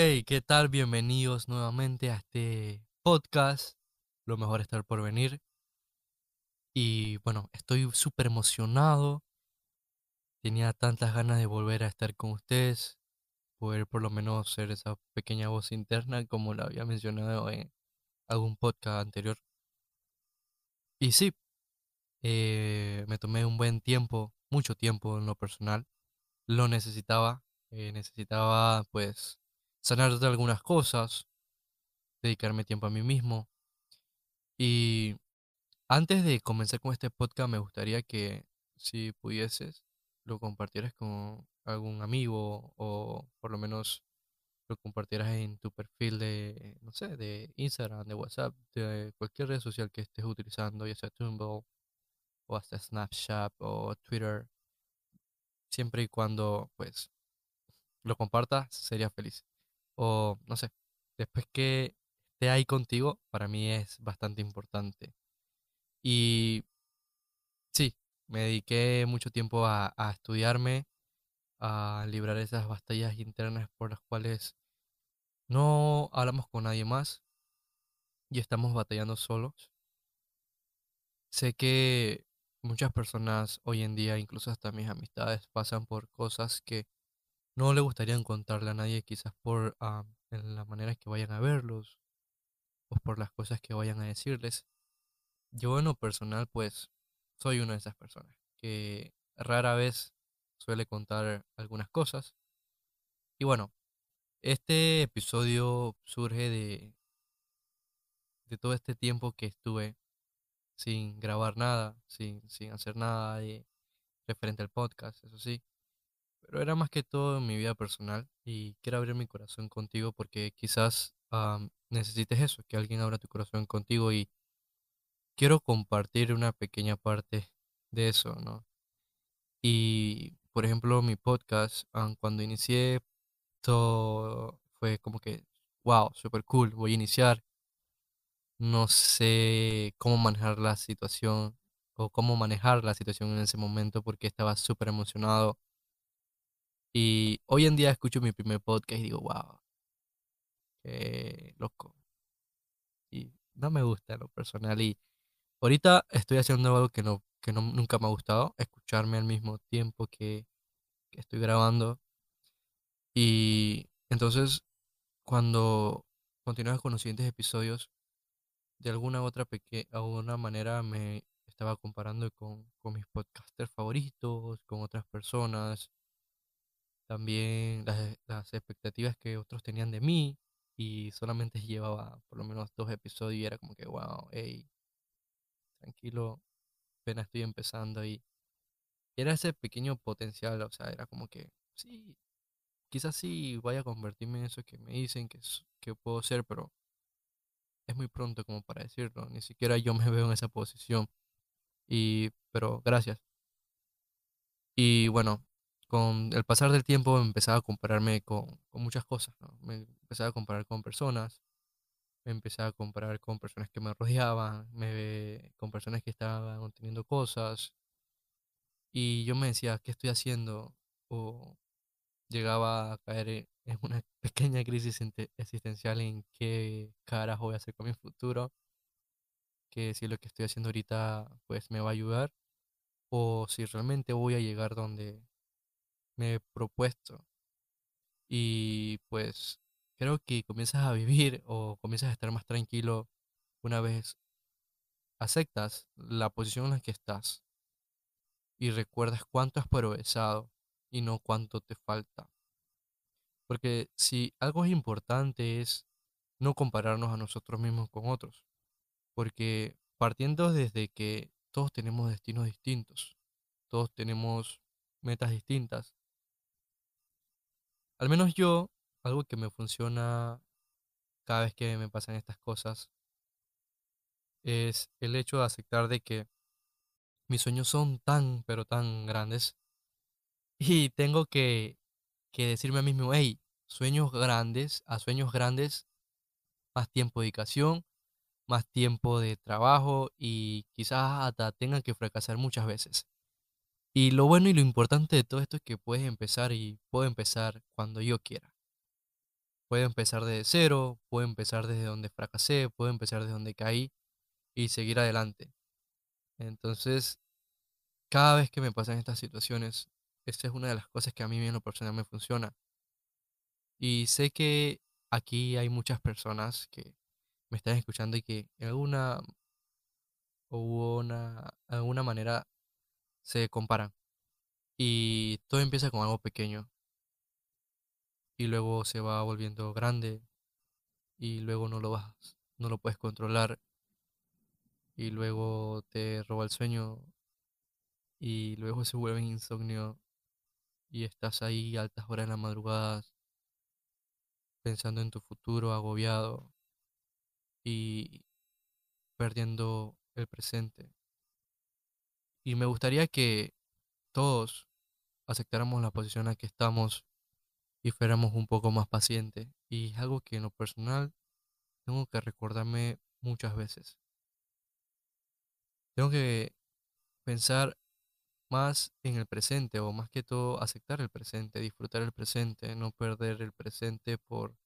Hey, ¿qué tal? Bienvenidos nuevamente a este podcast. Lo mejor estar por venir. Y bueno, estoy súper emocionado. Tenía tantas ganas de volver a estar con ustedes. Poder por lo menos ser esa pequeña voz interna como la había mencionado en algún podcast anterior. Y sí, eh, me tomé un buen tiempo, mucho tiempo en lo personal. Lo necesitaba. eh, necesitaba pues sanar de algunas cosas, dedicarme tiempo a mí mismo. Y antes de comenzar con este podcast, me gustaría que si pudieses, lo compartieras con algún amigo o por lo menos lo compartieras en tu perfil de, no sé, de Instagram, de WhatsApp, de cualquier red social que estés utilizando, ya sea Tumblr o hasta Snapchat o Twitter, siempre y cuando pues lo compartas, sería feliz. O no sé, después que esté ahí contigo, para mí es bastante importante. Y sí, me dediqué mucho tiempo a, a estudiarme, a librar esas batallas internas por las cuales no hablamos con nadie más y estamos batallando solos. Sé que muchas personas hoy en día, incluso hasta mis amistades, pasan por cosas que no le gustaría contarle a nadie, quizás por ah, en las maneras que vayan a verlos o por las cosas que vayan a decirles. Yo en lo personal, pues, soy una de esas personas que rara vez suele contar algunas cosas. Y bueno, este episodio surge de, de todo este tiempo que estuve sin grabar nada, sin, sin hacer nada referente al podcast, eso sí. Pero era más que todo en mi vida personal y quiero abrir mi corazón contigo porque quizás am, necesites eso, que alguien abra tu corazón contigo y quiero compartir una pequeña parte de eso, ¿no? Y, por ejemplo, mi podcast, am, cuando inicié, todo fue como que, wow, super cool, voy a iniciar. No sé cómo manejar la situación o cómo manejar la situación en ese momento porque estaba súper emocionado. Y hoy en día escucho mi primer podcast y digo, wow, qué loco. Y no me gusta lo personal. Y ahorita estoy haciendo algo que no, que no, nunca me ha gustado, escucharme al mismo tiempo que, estoy grabando. Y entonces, cuando continúas con los siguientes episodios, de alguna u otra alguna manera me estaba comparando con, con mis podcasters favoritos, con otras personas, también las, las expectativas que otros tenían de mí y solamente llevaba por lo menos dos episodios y era como que, wow, hey, tranquilo, apenas estoy empezando y era ese pequeño potencial, o sea, era como que, sí, quizás sí vaya a convertirme en eso que me dicen que, que puedo ser, pero es muy pronto como para decirlo, ni siquiera yo me veo en esa posición y, pero gracias. Y bueno, con el pasar del tiempo empezaba a compararme con, con muchas cosas, ¿no? Me empezaba a comparar con personas, me empezaba a comparar con personas que me rodeaban, me, con personas que estaban obteniendo cosas, y yo me decía, ¿qué estoy haciendo? O llegaba a caer en en una pequeña crisis existencial en qué carajo voy a hacer con mi futuro, que si lo que estoy haciendo ahorita pues me va a ayudar, o si realmente voy a llegar donde me he propuesto. Y pues creo que comienzas a vivir o comienzas a estar más tranquilo una vez aceptas la posición en la que estás y recuerdas cuánto has progresado y no cuánto te falta. Porque si algo es importante es no compararnos a nosotros mismos con otros, porque partiendo desde que todos tenemos destinos distintos, todos tenemos metas distintas, al menos yo, algo que me funciona cada vez que me pasan estas cosas es el hecho de aceptar de que mis sueños son tan, pero tan grandes y tengo que, que decirme a mí mismo, hey, sueños grandes, a sueños grandes, más tiempo de dedicación, más tiempo de trabajo y quizás hasta tengan que fracasar muchas veces. Y lo bueno y lo importante de todo esto es que puedes empezar y puedo empezar cuando yo quiera. Puedo empezar desde cero, puedo empezar desde donde fracasé, puedo empezar desde donde caí y seguir adelante. Entonces, cada vez que me pasan estas situaciones, esta es una de las cosas que a mí en lo personal me funciona. Y sé que aquí hay muchas personas que me están escuchando y que en alguna o una, alguna manera se comparan. Y todo empieza con algo pequeño. Y luego se va volviendo grande. Y luego no lo vas, no lo puedes controlar. Y luego te roba el sueño. Y luego se vuelve insomnio. Y estás ahí altas horas de la madrugada pensando en tu futuro, agobiado y perdiendo el presente. Y me gustaría que todos aceptáramos la posición en la que estamos y fuéramos un poco más pacientes. Y es algo que en lo personal tengo que recordarme muchas veces. Tengo que pensar más en el presente o más que todo aceptar el presente, disfrutar el presente, no perder el presente por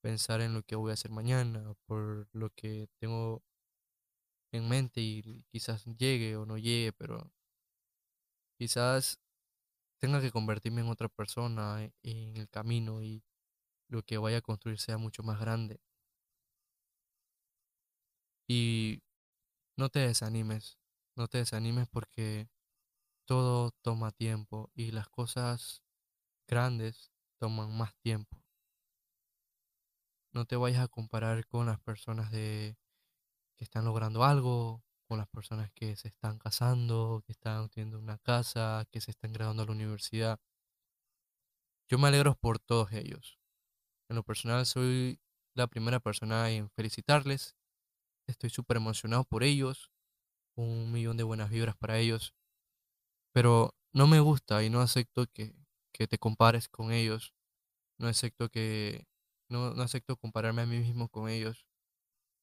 pensar en lo que voy a hacer mañana, por lo que tengo en mente y quizás llegue o no llegue, pero quizás tenga que convertirme en otra persona e, en el camino y lo que vaya a construir sea mucho más grande. Y no te desanimes, no te desanimes porque todo toma tiempo y las cosas grandes toman más tiempo. No te vayas a comparar con las personas de que están logrando algo, con las personas que se están casando, que están teniendo una casa, que se están graduando a la universidad. Yo me alegro por todos ellos. En lo personal soy la primera persona en felicitarles. Estoy súper emocionado por ellos. Un millón de buenas vibras para ellos. Pero no me gusta y no acepto que, que te compares con ellos. No acepto que no, no acepto compararme a mí mismo con ellos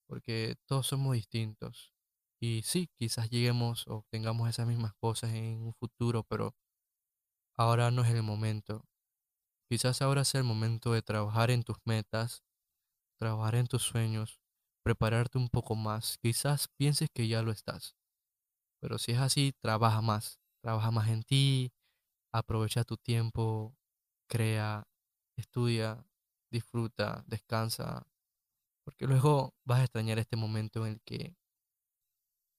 porque todos somos distintos. Y sí, quizás lleguemos o tengamos esas mismas cosas en un futuro, pero ahora no es el momento. Quizás ahora sea el momento de trabajar en tus metas, trabajar en tus sueños, prepararte un poco más. Quizás pienses que ya lo estás, pero si es así, trabaja más, trabaja más en ti, aprovecha tu tiempo, crea, estudia, disfruta, descansa, porque luego vas a extrañar este momento en el que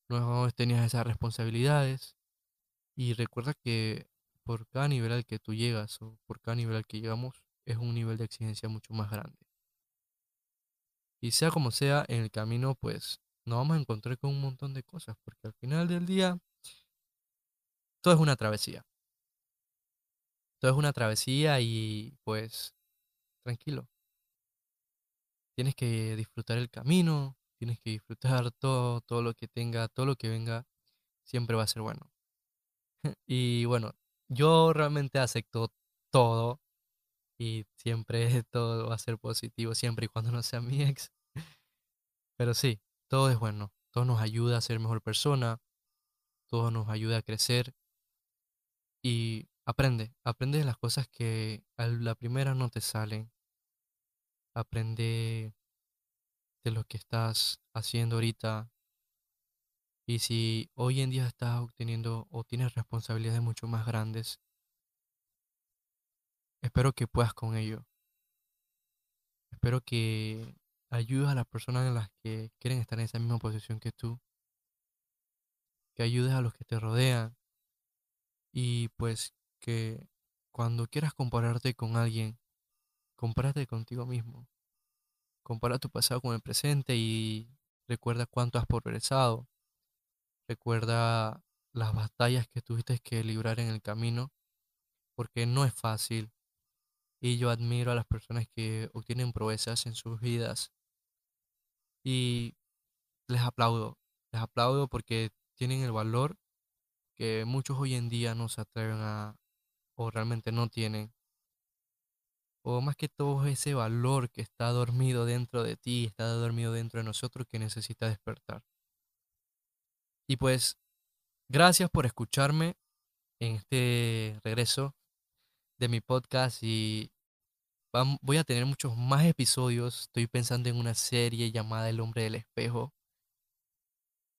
no tenías esas responsabilidades. Y recuerda que por cada nivel al que tú llegas o por cada nivel al que llegamos es un nivel de exigencia mucho más grande. Y sea como sea, en el camino pues nos vamos a encontrar con un montón de cosas, porque al final del día todo es una travesía. Todo es una travesía y pues tranquilo, Tienes que disfrutar el camino, tienes que disfrutar todo, todo lo que tenga, todo lo que venga, siempre va a ser bueno. Y bueno, yo realmente acepto todo y siempre todo va a ser positivo, siempre y cuando no sea mi ex. Pero sí, todo es bueno, todo nos ayuda a ser mejor persona, todo nos ayuda a crecer y aprende, aprende de las cosas que a la primera no te salen, aprende de lo que estás haciendo ahorita. Y si hoy en día estás obteniendo o tienes responsabilidades mucho más grandes, espero que puedas con ello. Espero que ayudes a las personas en las que quieren estar en esa misma posición que tú. Que ayudes a los que te rodean. Y pues que cuando quieras compararte con alguien, compárate contigo mismo. Compara tu pasado con el presente y recuerda cuánto has progresado. Recuerda las batallas que tuviste que librar en el camino, porque no es fácil. Y yo admiro a las personas que obtienen proezas en sus vidas. Y les aplaudo. Les aplaudo porque tienen el valor que muchos hoy en día no se atreven a, o realmente no tienen o más que todo ese valor que está dormido dentro de ti, está dormido dentro de nosotros que necesita despertar. Y pues, gracias por escucharme en este regreso de mi podcast y voy a tener muchos más episodios. Estoy pensando en una serie llamada El hombre del espejo.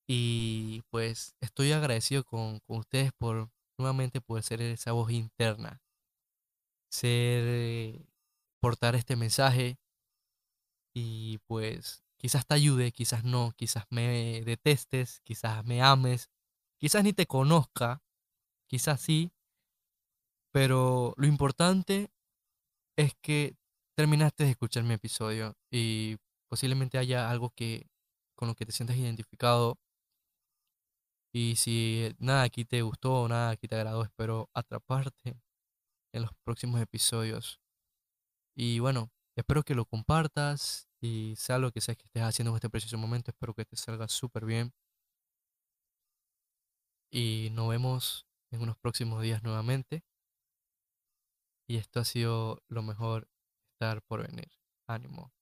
Y pues estoy agradecido con, con ustedes por nuevamente poder ser esa voz interna, ser, eh, portar este mensaje y pues quizás te ayude, quizás no, quizás me detestes, quizás me ames, quizás ni te conozca, quizás sí, pero lo importante es que terminaste de escuchar mi episodio y posiblemente haya algo que con lo que te sientas identificado y si nada aquí te gustó, nada aquí te agradó, espero atraparte en los próximos episodios. Y bueno, espero que lo compartas y sea lo que sea que estés haciendo en este preciso momento, espero que te salga súper bien y nos vemos en unos próximos días nuevamente. Y esto ha sido lo mejor estar por venir. Ánimo.